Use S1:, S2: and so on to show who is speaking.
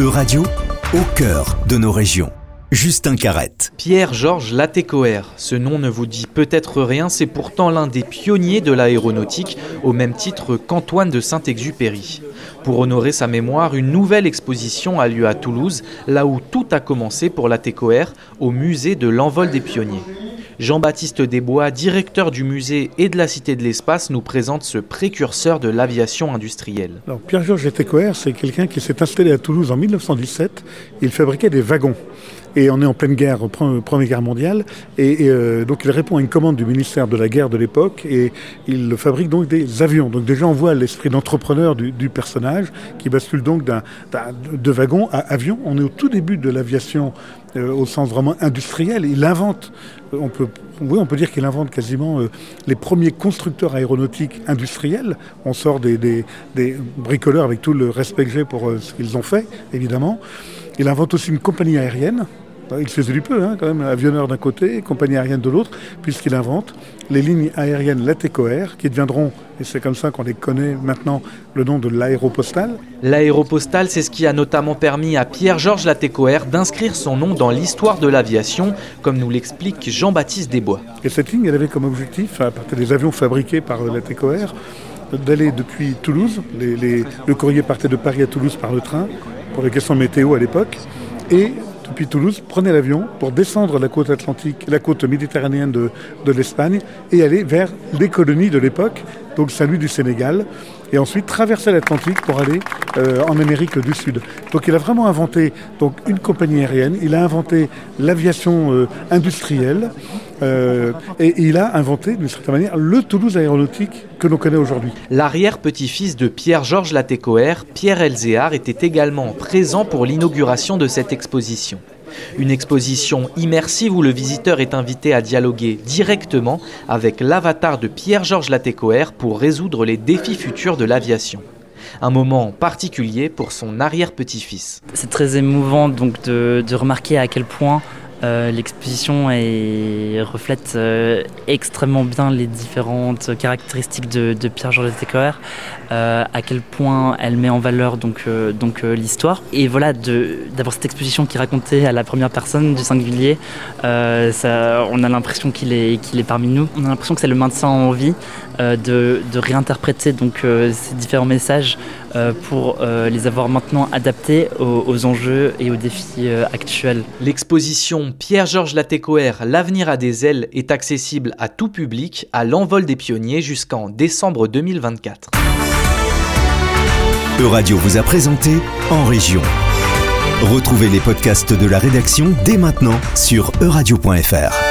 S1: E-Radio, au cœur de nos régions. Justin Carrette.
S2: Pierre-Georges Latécoère. Ce nom ne vous dit peut-être rien, c'est pourtant l'un des pionniers de l'aéronautique, au même titre qu'Antoine de Saint-Exupéry. Pour honorer sa mémoire, une nouvelle exposition a lieu à Toulouse, là où tout a commencé pour Latécoère, au musée de l'envol des pionniers. Jean-Baptiste Desbois, directeur du musée et de la Cité de l'Espace, nous présente ce précurseur de l'aviation industrielle.
S3: Pierre-Georges Latécoère, c'est quelqu'un qui s'est installé à Toulouse en 1917. Il fabriquait des wagons et on est en pleine guerre, Première Guerre mondiale, et, euh, donc il répond à une commande du ministère de la Guerre de l'époque, et il fabrique donc des avions. Donc déjà on voit l'esprit d'entrepreneur du, personnage, qui bascule donc d'un, de wagon à avion. On est au tout début de l'aviation euh, au sens vraiment industriel. Il invente, euh, on peut, oui, on peut dire qu'il invente quasiment les premiers constructeurs aéronautiques industriels. On sort des bricoleurs avec tout le respect que j'ai pour ce qu'ils ont fait, évidemment. Il invente aussi une compagnie aérienne. Il faisait du peu, hein, quand même, avionneur d'un côté, compagnie aérienne de l'autre, puisqu'il invente les lignes aériennes Latécoère, qui deviendront, et c'est comme ça qu'on les connaît maintenant, le nom de l'aéropostale.
S2: L'aéropostale, c'est ce qui a notamment permis à Pierre-Georges Latécoère d'inscrire son nom dans l'histoire de l'aviation, comme nous l'explique Jean-Baptiste Desbois.
S3: Et cette ligne, elle avait comme objectif, à partir des avions fabriqués par Latécoère, d'aller depuis Toulouse, le courrier partait de Paris à Toulouse par le train, pour les questions météo à l'époque. Et depuis Toulouse, prenez l'avion pour descendre la côte atlantique, la côte méditerranéenne de, de l'Espagne et aller vers les colonies de l'époque, donc salut du Sénégal, et ensuite traverser l'Atlantique pour aller euh, en Amérique du Sud. Donc il a vraiment inventé donc, une compagnie aérienne, il a inventé l'aviation euh, industrielle, euh, et il a inventé d'une certaine manière le Toulouse aéronautique que l'on connaît aujourd'hui.
S2: L'arrière-petit-fils de Pierre-Georges Latécoère, Pierre Elzéard, était également présent pour l'inauguration de cette exposition. Une exposition immersive où le visiteur est invité à dialoguer directement avec l'avatar de Pierre-Georges Latécoère pour résoudre les défis futurs de l'aviation. Un moment particulier pour son arrière-petit-fils.
S4: C'est très émouvant donc de, remarquer à quel point euh, l'exposition reflète euh, extrêmement bien les différentes caractéristiques de, Pierre-Georges Latécoère, euh, à quel point elle met en valeur donc, donc l'histoire. Et voilà, d'avoir cette exposition qui racontait à la première personne du singulier, on a l'impression qu'il est, parmi nous. On a l'impression que c'est le maintien en vie de, réinterpréter ces différents messages pour les avoir maintenant adaptés aux, aux enjeux et aux défis actuels.
S2: L'exposition Pierre-Georges Latécoère L'avenir a des ailes est accessible à tout public à l'envol des pionniers jusqu'en décembre 2024.
S1: Euradio vous a présenté En Région. Retrouvez les podcasts de la rédaction dès maintenant sur euradio.fr.